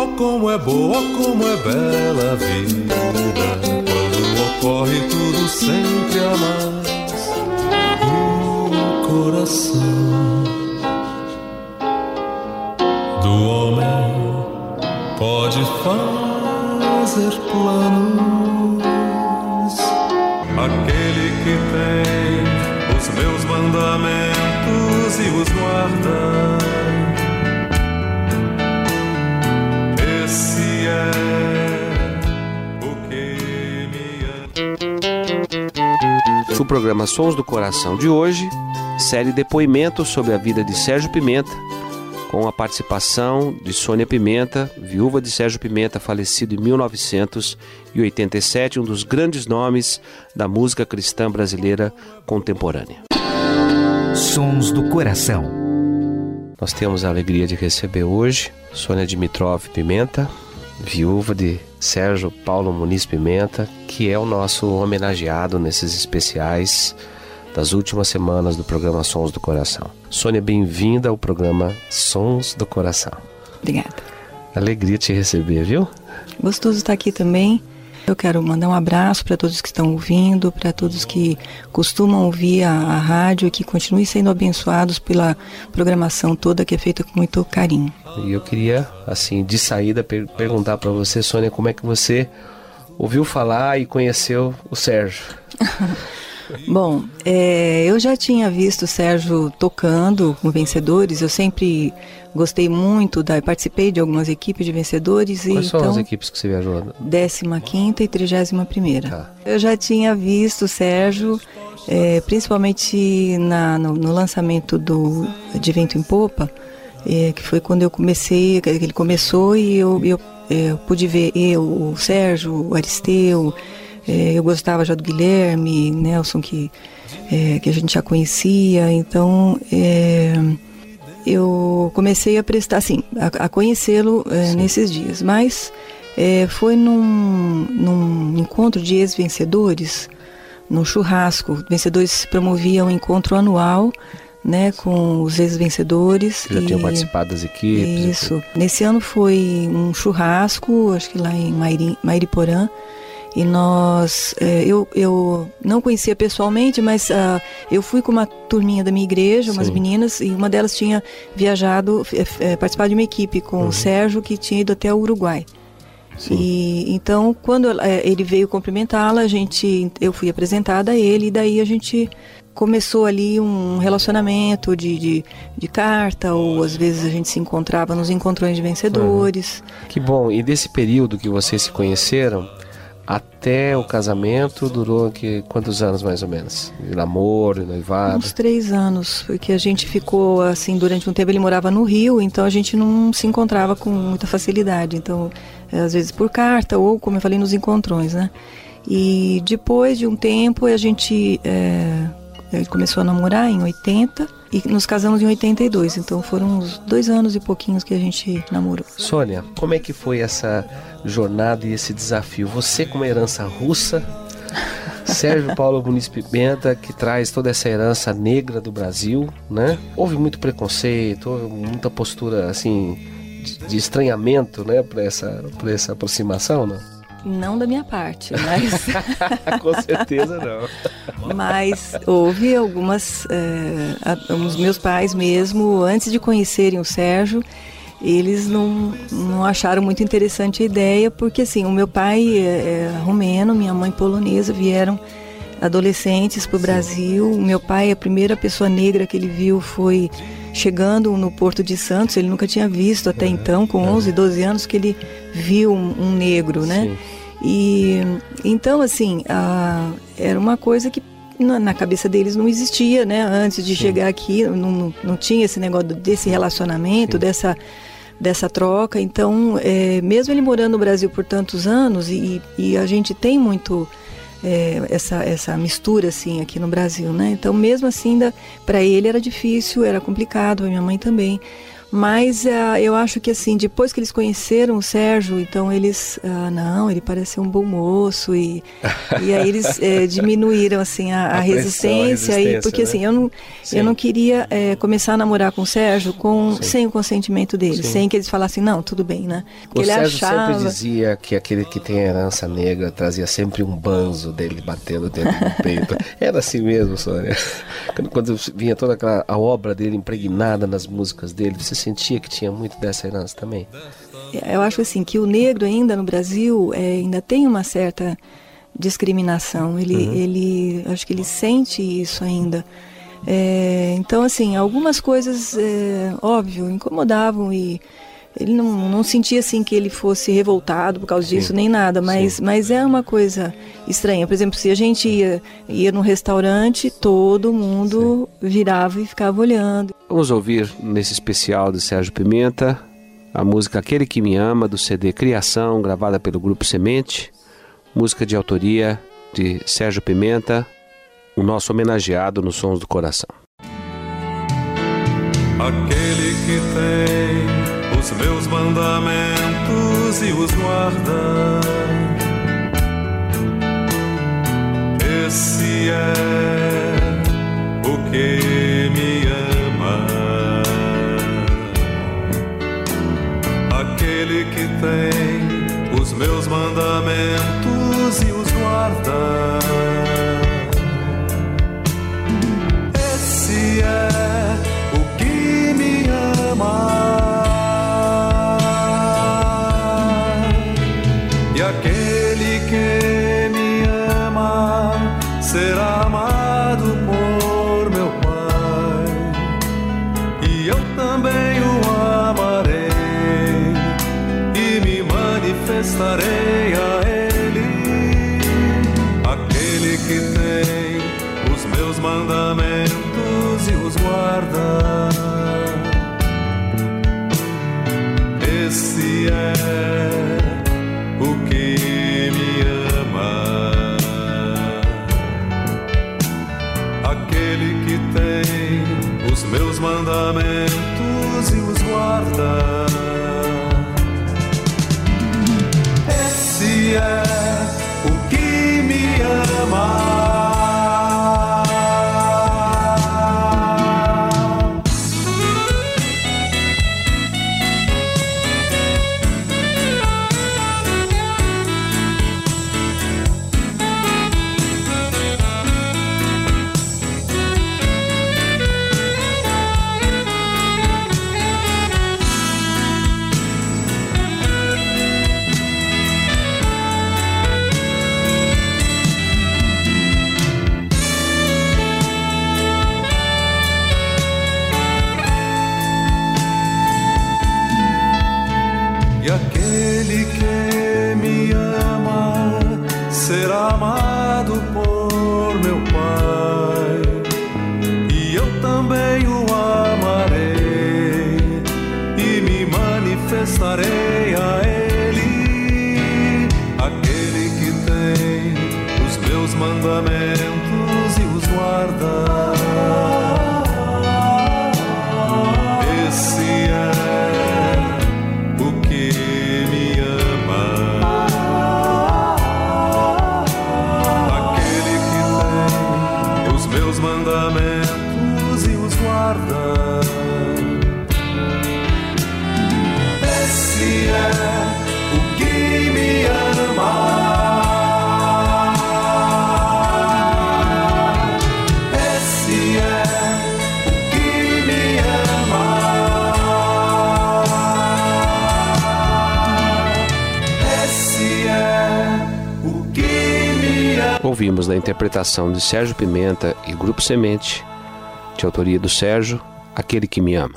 Oh, como é boa, oh, como é bela a vida, quando ocorre tudo sempre a mais. O coração do homem pode fazer planos. Programa Sons do Coração de hoje, série Depoimentos sobre a vida de Sérgio Pimenta, com a participação de Sônia Pimenta, viúva de Sérgio Pimenta, falecido em 1987, um dos grandes nomes da música cristã brasileira contemporânea. Sons do Coração. Nós temos a alegria de receber hoje Sônia Dimitrov Pimenta, viúva de Sérgio Paulo Muniz Pimenta, que é o nosso homenageado nesses especiais das últimas semanas do programa Sons do Coração. Sônia, bem-vinda ao programa Sons do Coração. Obrigada. Alegria te receber, viu? Gostoso estar aqui também. Eu quero mandar um abraço para todos que estão ouvindo, para todos que costumam ouvir a, a rádio e que continuem sendo abençoados pela programação toda que é feita com muito carinho. E eu queria, assim, de saída, per perguntar para você, Sônia, como é que você ouviu falar e conheceu o Sérgio? Bom, é, eu já tinha visto o Sérgio tocando com vencedores, eu sempre gostei muito, da, participei de algumas equipes de vencedores. Quais e, são então, as equipes que você viajou? 15 e 31 primeira. Tá. Eu já tinha visto o Sérgio, é, principalmente na, no, no lançamento do de Vento em Popa, é, que foi quando eu comecei, que ele começou e eu, eu, eu pude ver eu, o Sérgio, o Aristeu, é, eu gostava já do Guilherme, Nelson, que, é, que a gente já conhecia, então é, eu comecei a prestar, assim, a, a conhecê-lo é, nesses dias. Mas é, foi num, num encontro de ex-vencedores, num churrasco. Vencedores promoviam um encontro anual né, com os ex-vencedores. Já tinham participado das equipes? Isso. Nesse ano foi um churrasco, acho que lá em Mairi, Mairiporã. E nós, é, eu, eu não conhecia pessoalmente, mas uh, eu fui com uma turminha da minha igreja, umas Sim. meninas, e uma delas tinha viajado, é, participado de uma equipe com Uhum. o Sérgio, que tinha ido até o Uruguai. E então, quando é, ele veio cumprimentá-la, a gente, eu fui apresentada a ele e daí a gente começou ali um relacionamento de, de, de carta ou às vezes a gente se encontrava nos encontrões de vencedores. Que bom. E desse período que vocês se conheceram, até o casamento, durou que, quantos anos mais ou menos? De namoro, noivado? Uns três anos, porque a gente ficou assim durante um tempo. Ele morava no Rio, então a gente não se encontrava com muita facilidade. Então, é, às vezes por carta ou, como eu falei, nos encontrões, né? E depois de um tempo a gente é, ele começou a namorar em 80 e nos casamos em 82. Então foram uns dois anos e pouquinhos que a gente namorou. Sônia, como é que foi essa jornada e esse desafio? Você com uma herança russa, Sérgio Paulo Muniz Pimenta, que traz toda essa herança negra do Brasil, né? Houve muito preconceito, houve muita postura, assim, de, estranhamento, né, para essa, essa aproximação, não? Não da minha parte, mas, com certeza não. mas houve algumas. é, os meus pais mesmo, antes de conhecerem o Sérgio, eles não, não acharam muito interessante a ideia, porque assim, o meu pai é, é romeno, minha mãe polonesa, vieram adolescentes para o Brasil. Meu pai, a primeira pessoa negra que ele viu foi chegando no Porto de Santos. Ele nunca tinha visto até então, com 11, 12 anos, que ele viu um, um negro, né? Sim. E então, assim, a, era uma coisa que na, na, cabeça deles não existia, né? Antes de Sim. chegar aqui, não, não, tinha esse negócio desse relacionamento, Sim. dessa dessa troca. Então, é, mesmo ele morando no Brasil por tantos anos e, e a gente tem muito é, essa, essa mistura assim aqui no Brasil, né? Então mesmo assim para ele era difícil, era complicado, a minha mãe também. Mas uh, eu acho que assim, depois que eles conheceram o Sérgio, então eles, uh, não, ele parece um bom moço e, e aí eles é, diminuíram assim a, a, a resistência, resistência, e porque né? assim eu não eu não queria é, começar a namorar com o Sérgio com sem o consentimento dele, Sim. sem que eles falassem não, tudo bem, né? Porque o ele Sérgio achava... sempre dizia que aquele que tem herança negra trazia sempre um banzo dele batendo dentro do peito. Era assim mesmo, Sônia. Quando, quando vinha toda aquela a obra dele impregnada nas músicas dele, você sentia que tinha muito dessa herança também? É, eu acho assim que o negro ainda no Brasil é, ainda tem uma certa discriminação. Ele, uhum. ele, acho que ele sente isso ainda. É, então, assim, algumas coisas, é, óbvio, incomodavam e ele não, não sentia assim que ele fosse revoltado por causa sim, disso nem nada, mas, mas é uma coisa estranha. Por exemplo, se a gente ia, ia num restaurante, todo mundo sim. virava e ficava olhando. Vamos ouvir nesse especial de Sérgio Pimenta a música Aquele que Me Ama, do CD Criação, gravada pelo Grupo Semente, música de autoria de Sérgio Pimenta, o nosso homenageado nos Sons do Coração. Aquele que tem os meus mandamentos e os guarda, ouvimos na interpretação de Sérgio Pimenta e Grupo Semente, de autoria do Sérgio, Aquele que Me Ama.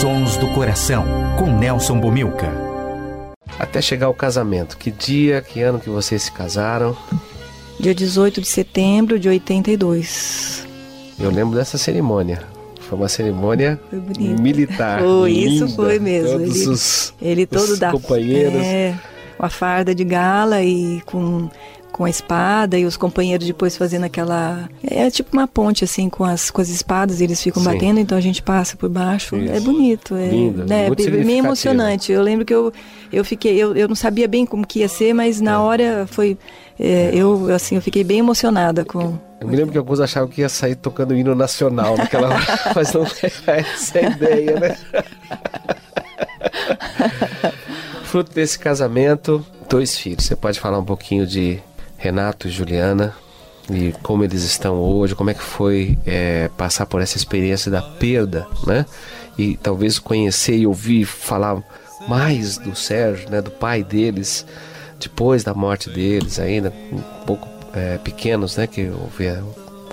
Sons do Coração, com Nelson Bomilca. Até chegar ao casamento. Que dia, que ano que vocês se casaram? Dia 18 de setembro de 82. Eu lembro dessa cerimônia. Foi uma cerimônia militar. Foi, linda. isso foi mesmo. Todos ele, os, ele todo os da companheiros. É, com a farda de gala e com com a espada e os companheiros depois fazendo aquela é tipo uma ponte assim com as com as espadas e eles ficam Sim. batendo então a gente passa por baixo Isso. é bonito é Lindo, né, muito bem- bem significativo. emocionante eu lembro que eu eu fiquei eu, eu não sabia bem como que ia ser mas É. na hora foi é, eu assim eu fiquei bem emocionada com Eu me lembro que alguns achavam que ia sair tocando hino nacional naquela hora, mas não é essa a ideia, né? Fruto desse casamento, dois filhos. Você pode falar um pouquinho de Renato e Juliana e como eles estão hoje, como é que foi é, passar por essa experiência da perda, né? E talvez conhecer e ouvir falar mais do Sérgio, né? Do pai deles, depois da morte deles, ainda um pouco é, pequenos, né? Que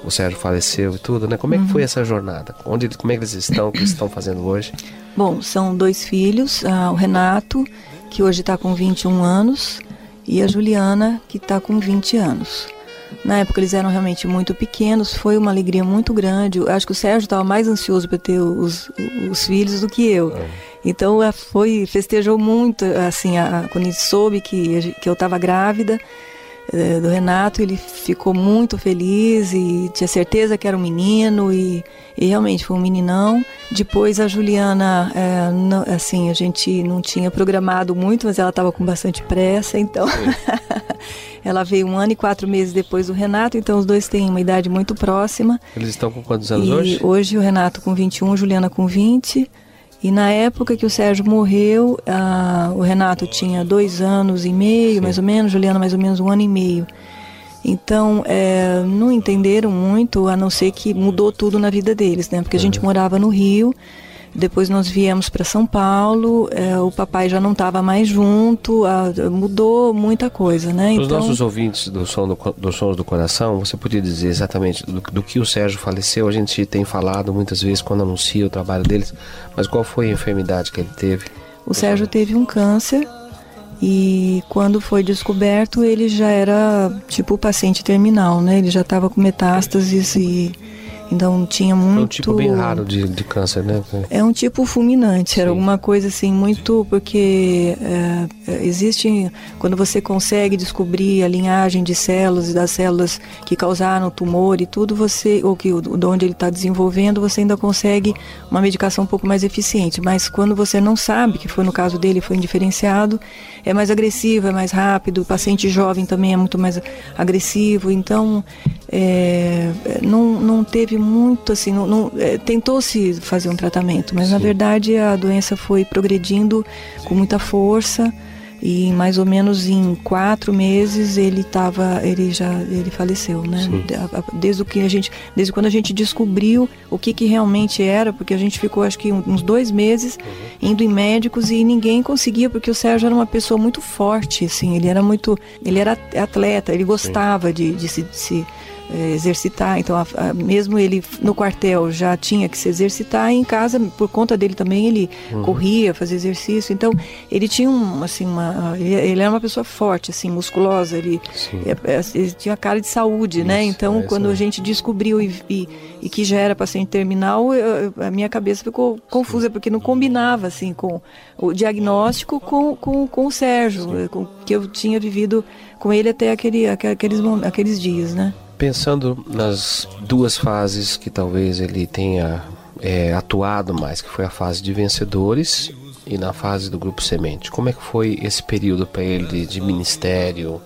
o Sérgio faleceu e tudo, né? Como é que foi essa jornada? Onde, como é que eles estão? O que estão fazendo hoje? Bom, são dois filhos, ah, o Renato, que hoje está com 21 anos, e a Juliana, que está com 20 anos. Na época eles eram realmente muito pequenos, foi uma alegria muito grande. Eu acho que o Sérgio estava mais ansioso para ter os, os filhos do que eu. Então ah, foi festejou muito, assim, a- quando ele soube que, que eu estava grávida do Renato, ele ficou muito feliz e tinha certeza que era um menino e, e realmente foi um meninão. Depois a Juliana, eh, não- assim, a gente não tinha programado muito, mas ela estava com bastante pressa, então ela veio um ano e quatro meses depois do Renato, então os dois têm uma idade muito próxima. Eles estão com quantos anos e hoje? o Renato com 21, Juliana com 20. E na época que o Sérgio morreu, ah, o Renato tinha dois anos e meio, mais ou menos, Juliana mais ou menos um ano e meio. Então, eh, não entenderam muito, a não ser que mudou tudo na vida deles, né? Porque a gente morava no Rio, depois nós viemos para São Paulo, eh, o papai já não estava mais junto, ah, mudou muita coisa, né? Para os nossos ouvintes do som do, dos Sons do Coração, você podia dizer exatamente do, do que o Sérgio faleceu? A gente tem falado muitas vezes quando anuncia o trabalho deles, mas qual foi a enfermidade que ele teve? O Sérgio teve um câncer e quando foi descoberto ele já era tipo paciente terminal, né? Ele já estava com metástases e então tinha muito. É um tipo bem raro de, de câncer, né? É um tipo fulminante, era Sim. alguma coisa assim muito porque é, é, existe quando você consegue descobrir a linhagem de células e das células que causaram o tumor e tudo você ou que de onde ele está desenvolvendo você ainda consegue uma medicação um pouco mais eficiente. Mas quando você não sabe, que foi no caso dele foi indiferenciado, é mais agressivo, é mais rápido. O paciente jovem também é muito mais agressivo. Então é, não, não teve muito assim, não, não- é, tentou-se fazer um tratamento, mas na Sim. verdade a doença foi progredindo com muita força e mais ou menos em quatro meses ele estava, ele já, ele faleceu, né? Sim. Desde o que a gente, desde quando a gente descobriu o que que realmente era, porque a gente ficou acho que uns dois meses indo em médicos e ninguém conseguia, porque o Sérgio era uma pessoa muito forte, assim, ele era muito, ele era atleta, ele gostava de, de se, de se eh, exercitar, então a- a- mesmo ele no quartel já tinha que se exercitar e em casa por conta dele também ele corria, fazia exercício, então ele tinha um, assim uma, ele, ele era uma pessoa forte, assim, musculosa, ele, é, é, ele tinha cara de saúde, né? Isso, Então é isso quando a gente descobriu e, e, e que já era paciente terminal, eu- a minha cabeça ficou confusa porque não combinava assim com o diagnóstico com, com, com o Sérgio, com que eu tinha vivido com ele até aquele, aque- aqueles, aqueles dias, né? Pensando nas duas fases que talvez ele tenha é, atuado mais, que foi a fase de vencedores e na fase do grupo semente. Como é que foi esse período para ele de, ministério,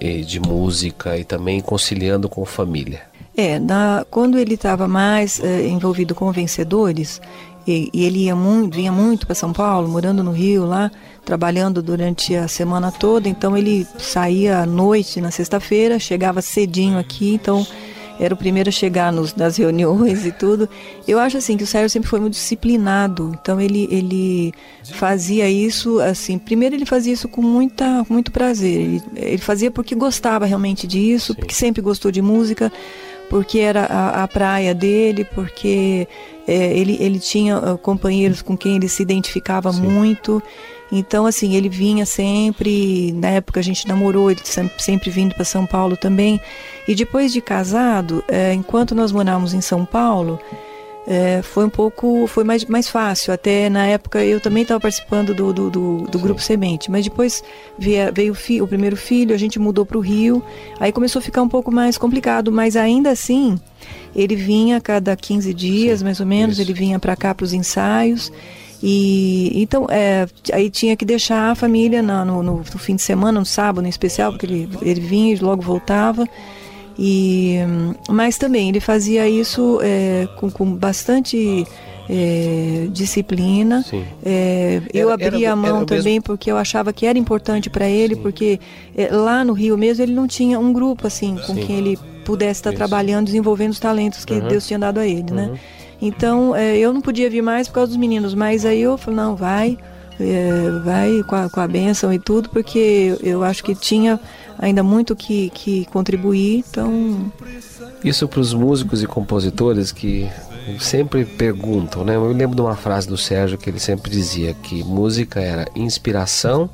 de música e também conciliando com família? É, na, quando ele estava mais eh, envolvido com vencedores, e, e ele ia muito, vinha muito para São Paulo, morando no Rio lá, trabalhando durante a semana toda, então ele saía à noite na sexta-feira, chegava cedinho aqui, então era o primeiro a chegar nos, nas reuniões e tudo. Eu acho assim que o Sérgio sempre foi muito disciplinado, então ele, ele fazia isso assim. Primeiro ele fazia isso com muita, muito prazer. Ele, ele fazia porque gostava realmente disso, Sim. porque sempre gostou de música porque era a, a praia dele, porque é, ele, ele tinha uh, companheiros com quem ele se identificava Sim. muito. Então, assim, ele vinha sempre, na época a gente namorou, ele sempre, sempre vindo para São Paulo também. E depois de casado, é, enquanto nós morávamos em São Paulo, é, foi um pouco, foi mais, mais fácil. Até na época eu também estava participando do, do, do, do Grupo Semente, mas depois veio, veio o, fi, o primeiro filho, a gente mudou para o Rio, aí começou a ficar um pouco mais complicado, mas ainda assim ele vinha a cada 15 dias, Sim, mais ou menos, isso. ele vinha para cá para os ensaios. E então é, aí tinha que deixar a família no, no, no, fim de semana, no sábado em especial, porque ele, ele vinha e logo voltava. E, mas também ele fazia isso é, com, com bastante é, disciplina. É, eu era, abria era, a mão também mesmo... porque eu achava que era importante para ele, Sim. porque é, lá no Rio mesmo ele não tinha um grupo assim com Sim. quem ele pudesse estar trabalhando, desenvolvendo os talentos que uhum. Deus tinha dado a ele, né? uhum. né? Então é, eu não podia vir mais por causa dos meninos, mas aí eu falei, não, vai, é, vai com a, com a benção e tudo, porque eu acho que tinha ainda muito que, que contribuir, então... Isso para os músicos e compositores que sempre perguntam, né? Eu lembro de uma frase do Sérgio que ele sempre dizia que música era inspiração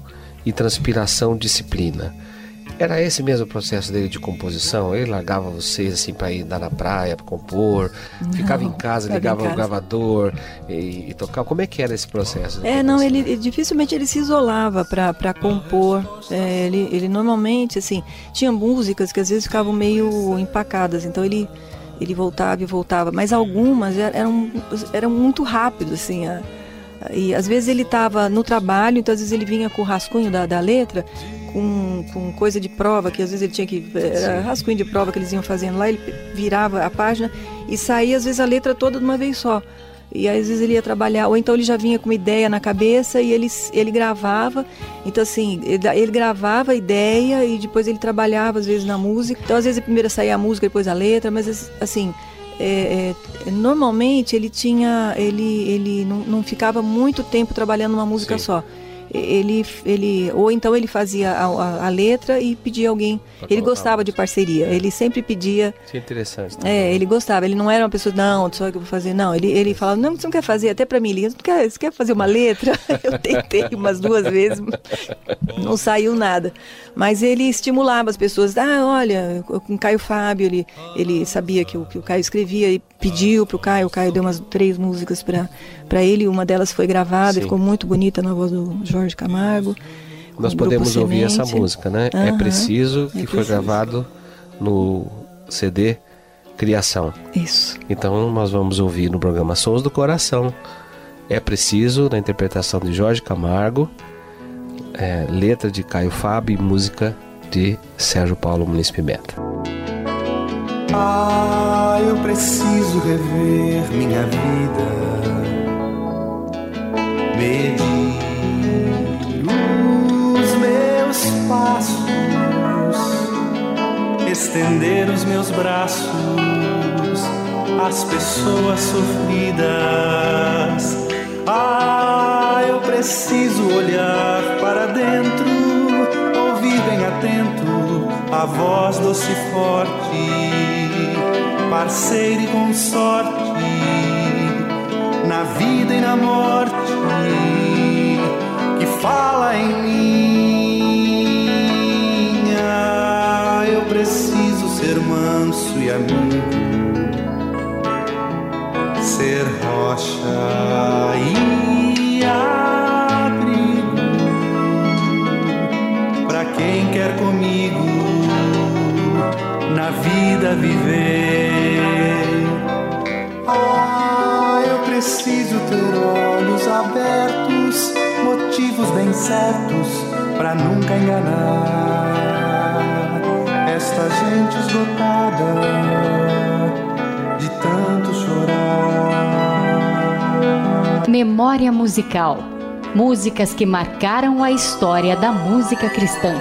e transpiração disciplina. Era esse mesmo o processo dele de composição? Ele largava vocês assim para ir dar na praia, para compor, não, ficava em casa, ligava o gravador e, e, tocava. Como é que era esse processo? É, não, ele, ele, dificilmente ele se isolava para compor. É, ele, ele normalmente assim tinha músicas que às vezes ficavam meio empacadas, então ele ele voltava e voltava, mas algumas eram eram muito rápido assim. A, e às vezes ele estava no trabalho, então às vezes ele vinha com o rascunho da, da letra, com, com coisa de prova, que às vezes ele tinha que. Era rascunho de prova que eles iam fazendo lá, ele virava a página e saía às vezes a letra toda de uma vez só. E às vezes ele ia trabalhar, ou então ele já vinha com uma ideia na cabeça e ele, ele gravava. Então, assim, ele, ele gravava a ideia e depois ele trabalhava, às vezes, na música. Então, às vezes, primeiro saía a música, depois a letra, mas, assim, é, é, normalmente ele tinha. Ele, ele não, não, ficava muito tempo trabalhando numa música Sim. só ele, ele ou então ele fazia a, a, a letra e pedia alguém. Pra ele gostava de parceria. É. Ele sempre pedia. Isso é interessante. É, ele gostava. Ele não era uma pessoa, não, só que eu vou fazer. Não, ele, ele falava, não, você não quer fazer, até para mim, você, quer, você quer fazer uma letra? eu tentei umas duas vezes, não saiu nada. Mas ele estimulava as pessoas. Ah, olha, com o Caio Fábio, ele, ele sabia que o, que o Caio escrevia e pediu para o Caio. O Caio deu umas três músicas para ele. Uma delas foi gravada Sim. e ficou muito bonita na voz do Jorge Camargo. Nós podemos ouvir essa música, né? Uhum. É preciso que é foi gravado no CD Criação. Isso. Então nós vamos ouvir no programa Sons do Coração. É preciso, na interpretação de Jorge Camargo é, letra de Caio Fábio e música de Sérgio Paulo Muniz Pimenta. Ah, eu preciso rever minha vida, medir os meus passos, estender os meus braços às pessoas sofridas. Ah, eu preciso olhar para dentro, ouvir bem atento a voz doce e forte, parceiro e consorte, na vida e na morte, que fala em mim. Ah, eu preciso ser manso e amigo, ser rocha e quer comigo na vida viver. Abertos, motivos bem certos para nunca enganar esta gente esgotada de tanto chorar. Memória musical músicas que marcaram a história da música cristã.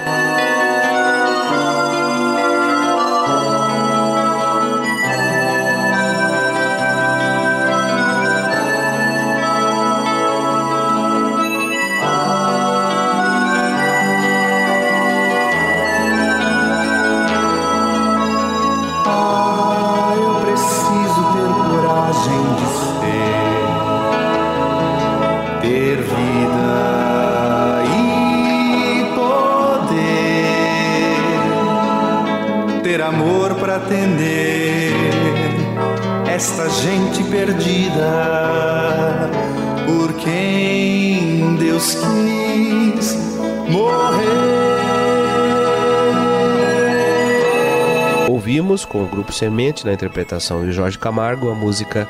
Com o grupo Semente na interpretação de Jorge Camargo a música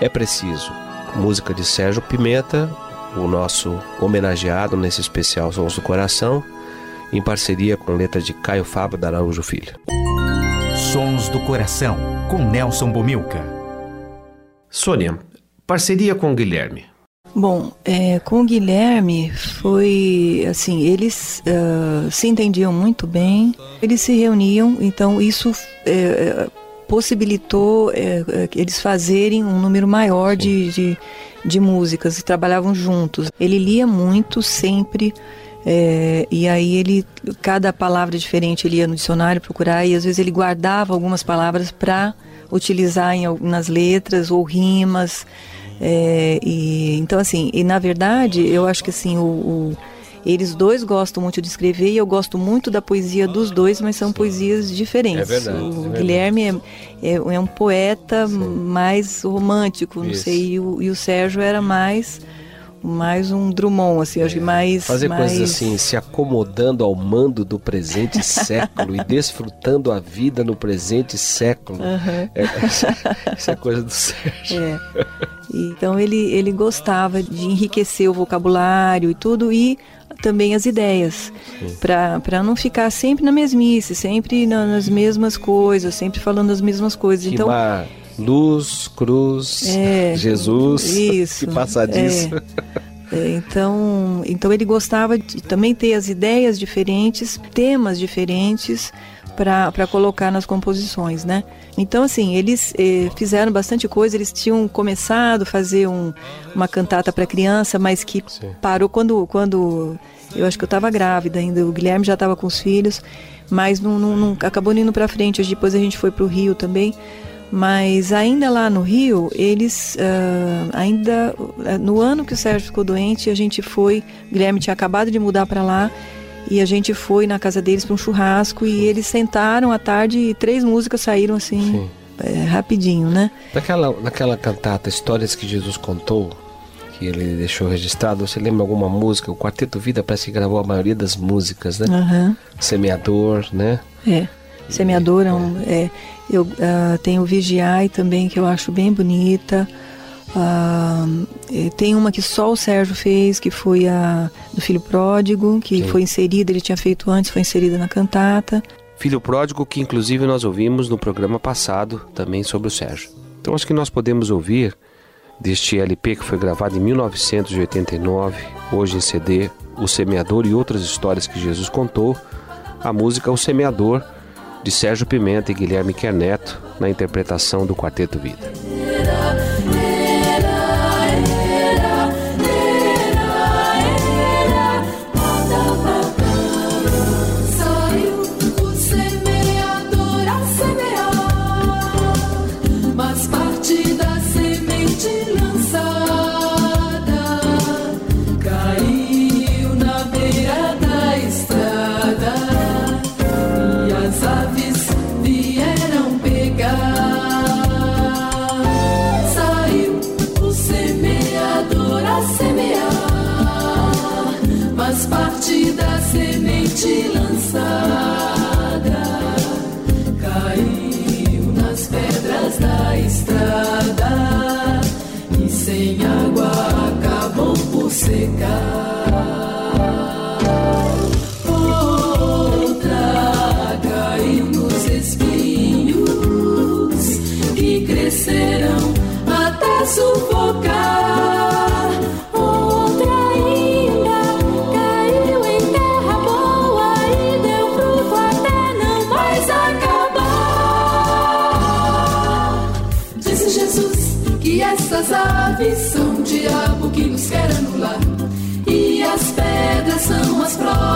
É Preciso, música de Sérgio Pimenta, o nosso homenageado nesse especial Sons do Coração, em parceria com letra de Caio Fábio da Araújo Filho. Sons do Coração, com Nelson Bomilca. Sônia, parceria com o Guilherme. Bom, é, com o Guilherme foi assim, eles uh, se entendiam muito bem, eles se reuniam, então isso é, possibilitou é, eles fazerem um número maior de, de, de músicas e trabalhavam juntos. Ele lia muito sempre. É, e aí ele, cada palavra diferente, ele ia no dicionário procurar e às vezes ele guardava algumas palavras para utilizar em, nas letras ou rimas. É, e, então assim, e na verdade eu acho que assim o, o, eles dois gostam muito de escrever e eu gosto muito da poesia dos dois, mas são poesias diferentes. É verdade, o é Guilherme é, é, é, um poeta Sim. mais romântico, não Isso. sei, e o, e o Sérgio era mais mais um Drummond, assim, acho que mais. Fazer mais... coisas assim, se acomodando ao mando do presente século e desfrutando a vida no presente século. Uhum. É, isso é coisa do Sérgio. É. Então ele, ele gostava de enriquecer o vocabulário e tudo, e também as ideias, para não ficar sempre na mesmice, sempre nas mesmas coisas, sempre falando as mesmas coisas. Então, mar luz, cruz, é, Jesus, isso, que passa disso. É, é, então, então ele gostava de também ter as ideias diferentes, temas diferentes para colocar nas composições, né? Então, assim, eles eh, fizeram bastante coisa, eles tinham começado a fazer um, uma cantata para criança, mas que Sim. parou quando, quando eu acho que eu estava grávida ainda, o Guilherme já estava com os filhos, mas não, não, não acabou indo para frente, depois a gente foi para o Rio também, mas ainda lá no Rio, eles uh, ainda no ano que o Sérgio ficou doente, a gente foi, o Guilherme tinha acabado de mudar para lá e a gente foi na casa deles para um churrasco e eles sentaram à tarde e três músicas saíram assim é, rapidinho, né? Naquela, naquela cantata Histórias que Jesus contou, que ele deixou registrado, você lembra alguma música? O Quarteto Vida parece que gravou a maioria das músicas, né? Uhum. Semeador, né? É. Semeador é, um, é eu uh, tenho Vigiai também que eu acho bem bonita. Uh, tem uma que só o Sérgio fez, que foi a do Filho Pródigo, que Sim. foi inserida, ele tinha feito antes, foi inserida na cantata. Filho Pródigo, que inclusive nós ouvimos no programa passado também sobre o Sérgio. Então acho que nós podemos ouvir deste LP que foi gravado em 1989, hoje em CD, O Semeador e outras histórias que Jesus contou, a música O Semeador, de Sérgio Pimenta e Guilherme Querneto, na interpretação do Quarteto Vida.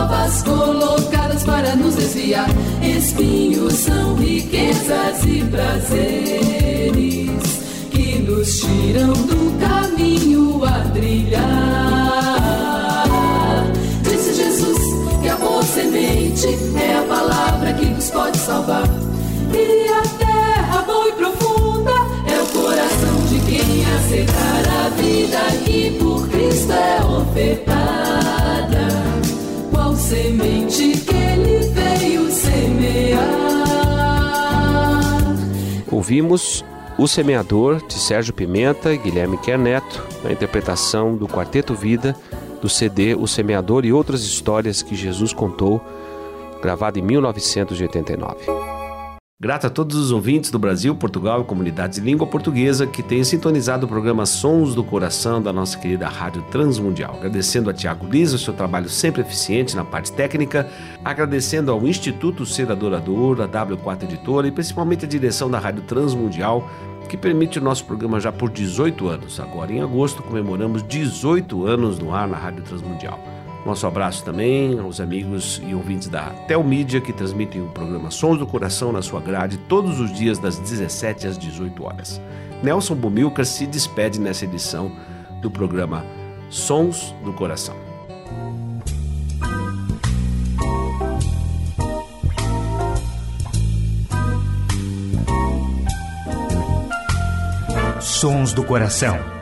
provas colocadas para nos desviar. Espinhos são riquezas e prazeres que nos tiram do caminho a trilhar. Disse Jesus que a boa semente é a palavra que nos pode salvar. E a terra boa e profunda é o coração de quem aceitar a vida ouvimos O Semeador, de Sérgio Pimenta e Guilherme Querneto, na interpretação do Quarteto Vida, do CD O Semeador e Outras Histórias que Jesus Contou, gravado em 1989. Grato a todos os ouvintes do Brasil, Portugal e comunidades de língua portuguesa que têm sintonizado o programa Sons do Coração da nossa querida Rádio Transmundial. Agradecendo a Tiago Lisa o seu trabalho sempre eficiente na parte técnica, agradecendo ao Instituto Ser Adorador, a W4 Editora e principalmente a direção da Rádio Transmundial que permite o nosso programa já por 18 anos. Agora, em agosto, comemoramos 18 anos no ar na Rádio Transmundial. Nosso abraço também aos amigos e ouvintes da Telmídia que transmitem o programa Sons do Coração na sua grade todos os dias das 17 às 18 horas. Nelson Bumilcar se despede nessa edição do programa Sons do Coração. Sons do Coração